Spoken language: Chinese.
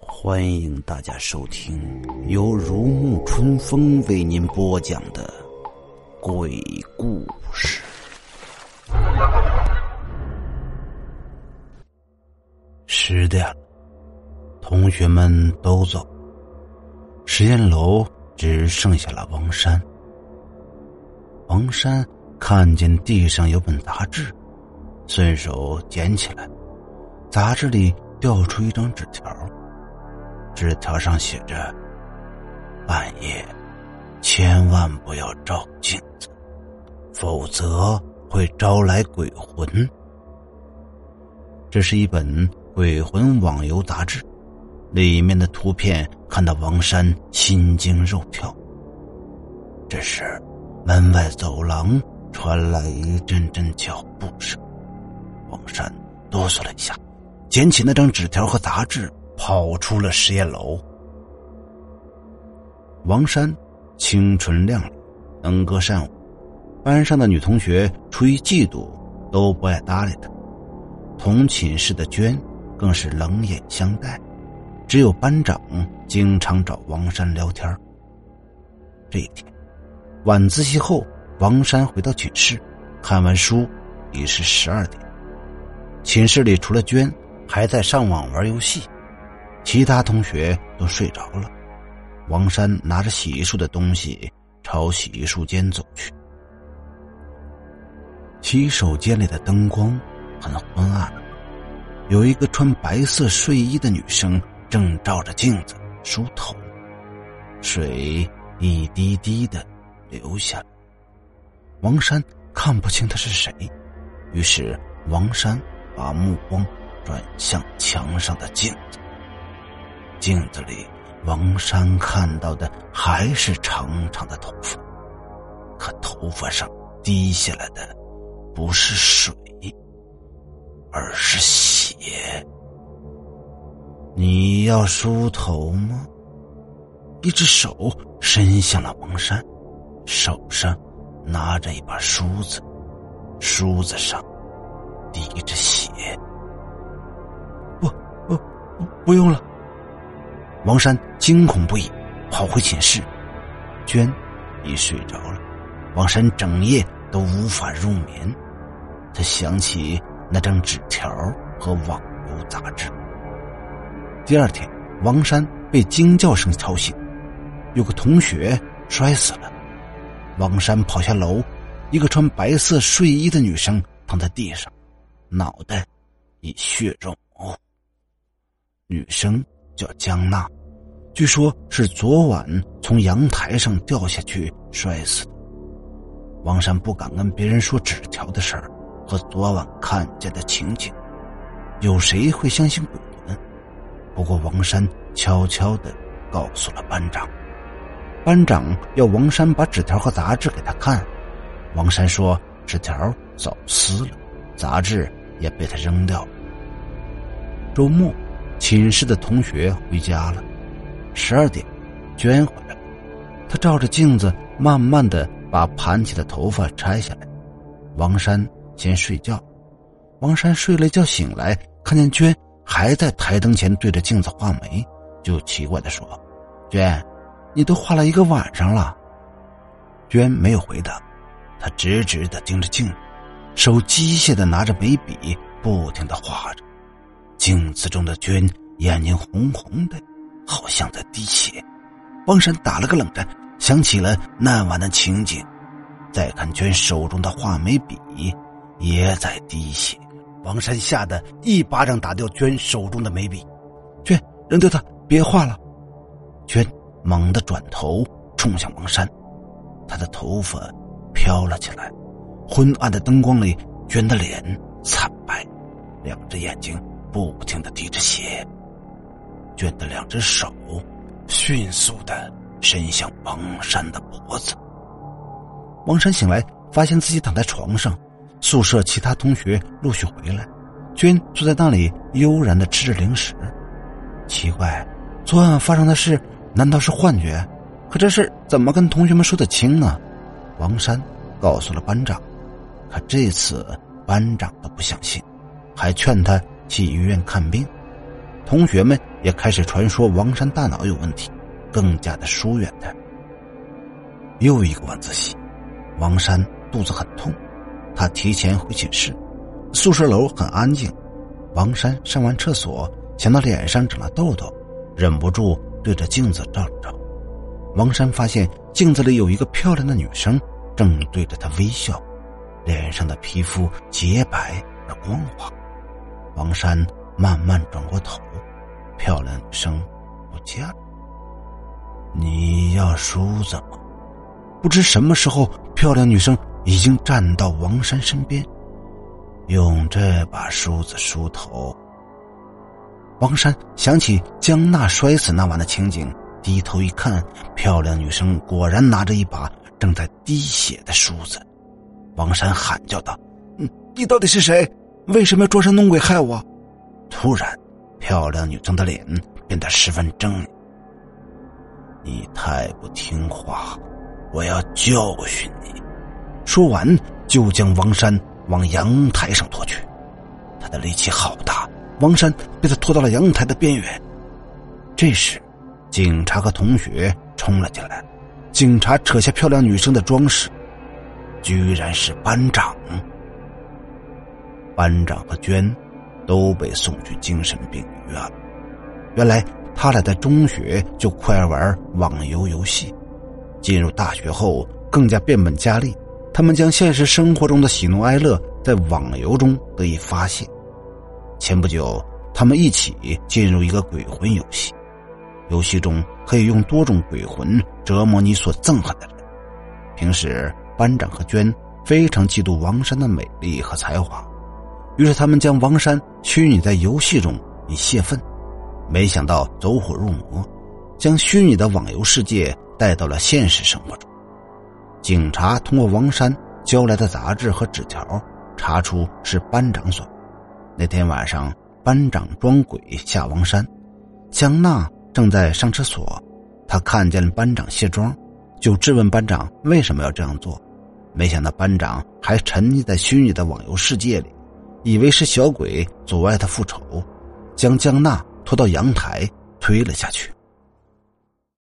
欢迎大家收听由如沐春风为您播讲的鬼故事。十点，同学们都走，实验楼只剩下了王山。王山看见地上有本杂志，顺手捡起来，杂志里掉出一张纸条。纸条上写着：“半夜千万不要照镜子，否则会招来鬼魂。”这是一本鬼魂网游杂志，里面的图片看得王山心惊肉跳。这时，门外走廊传来一阵阵脚步声，王山哆嗦了一下，捡起那张纸条和杂志。跑出了实验楼。王山清纯靓丽，能歌善舞，班上的女同学出于嫉妒都不爱搭理他。同寝室的娟更是冷眼相待，只有班长经常找王山聊天。这一天晚自习后，王山回到寝室，看完书已是十二点。寝室里除了娟还在上网玩游戏。其他同学都睡着了，王山拿着洗漱的东西朝洗漱间走去。洗手间里的灯光很昏暗，有一个穿白色睡衣的女生正照着镜子梳头，水一滴滴的流下来。王山看不清他是谁，于是王山把目光转向墙上的镜子。镜子里，王山看到的还是长长的头发，可头发上滴下来的不是水，而是血。你要梳头吗？一只手伸向了王山，手上拿着一把梳子，梳子上滴着血。不，不，不不用了。王山惊恐不已，跑回寝室，娟已睡着了。王山整夜都无法入眠，他想起那张纸条和网游杂志。第二天，王山被惊叫声吵醒，有个同学摔死了。王山跑下楼，一个穿白色睡衣的女生躺在地上，脑袋已血肉模糊。女生。叫江娜，据说是昨晚从阳台上掉下去摔死的。王山不敢跟别人说纸条的事儿和昨晚看见的情景，有谁会相信鬼？不过王山悄悄的告诉了班长，班长要王山把纸条和杂志给他看。王山说纸条早撕了，杂志也被他扔掉了。周末。寝室的同学回家了，十二点，娟回来了。她照着镜子，慢慢的把盘起的头发拆下来。王山先睡觉，王山睡了一觉醒来，看见娟还在台灯前对着镜子画眉，就奇怪的说：“娟，你都画了一个晚上了。”娟没有回答，她直直的盯着镜子，手机械的拿着眉笔，不停的画着。镜子中的娟眼睛红红的，好像在滴血。王山打了个冷战，想起了那晚的情景。再看娟手中的画眉笔，也在滴血。王山吓得一巴掌打掉娟手中的眉笔，娟扔掉它，别画了。娟猛地转头冲向王山，她的头发飘了起来。昏暗的灯光里，娟的脸惨白，两只眼睛。不停的滴着血，娟的两只手迅速的伸向王山的脖子。王山醒来，发现自己躺在床上，宿舍其他同学陆续回来，娟坐在那里悠然的吃着零食。奇怪，昨晚发生的事难道是幻觉？可这事怎么跟同学们说得清呢？王山告诉了班长，可这次班长都不相信，还劝他去医院看病。同学们也开始传说王山大脑有问题，更加的疏远他。又一个晚自习，王山肚子很痛，他提前回寝室。宿舍楼很安静，王山上完厕所，想到脸上长了痘痘，忍不住对着镜子照了照。王山发现镜子里有一个漂亮的女生正对着他微笑，脸上的皮肤洁白而光滑。王山慢慢转过头，漂亮女生不见了。你要梳子吗？不知什么时候，漂亮女生已经站到王山身边。用这把梳子梳头。王山想起江娜摔死那晚的情景，低头一看，漂亮女生果然拿着一把正在滴血的梳子。王山喊叫道：“嗯，你到底是谁？为什么要装神弄鬼害我？”突然，漂亮女生的脸变得十分狰狞。“你太不听话，我要教训你！”说完，就将王山。往阳台上拖去，他的力气好大，王山被他拖到了阳台的边缘。这时，警察和同学冲了进来，警察扯下漂亮女生的装饰，居然是班长。班长和娟都被送去精神病院了。原来他俩在中学就酷爱玩网游游戏，进入大学后更加变本加厉。他们将现实生活中的喜怒哀乐在网游中得以发泄。前不久，他们一起进入一个鬼魂游戏，游戏中可以用多种鬼魂折磨你所憎恨的人。平时，班长和娟非常嫉妒王山的美丽和才华，于是他们将王山虚拟在游戏中以泄愤。没想到走火入魔，将虚拟的网游世界带到了现实生活中。警察通过王山交来的杂志和纸条，查出是班长所。那天晚上，班长装鬼吓王山。江娜正在上厕所，他看见了班长卸妆，就质问班长为什么要这样做。没想到班长还沉溺在虚拟的网游世界里，以为是小鬼阻碍他复仇，将江娜拖到阳台推了下去。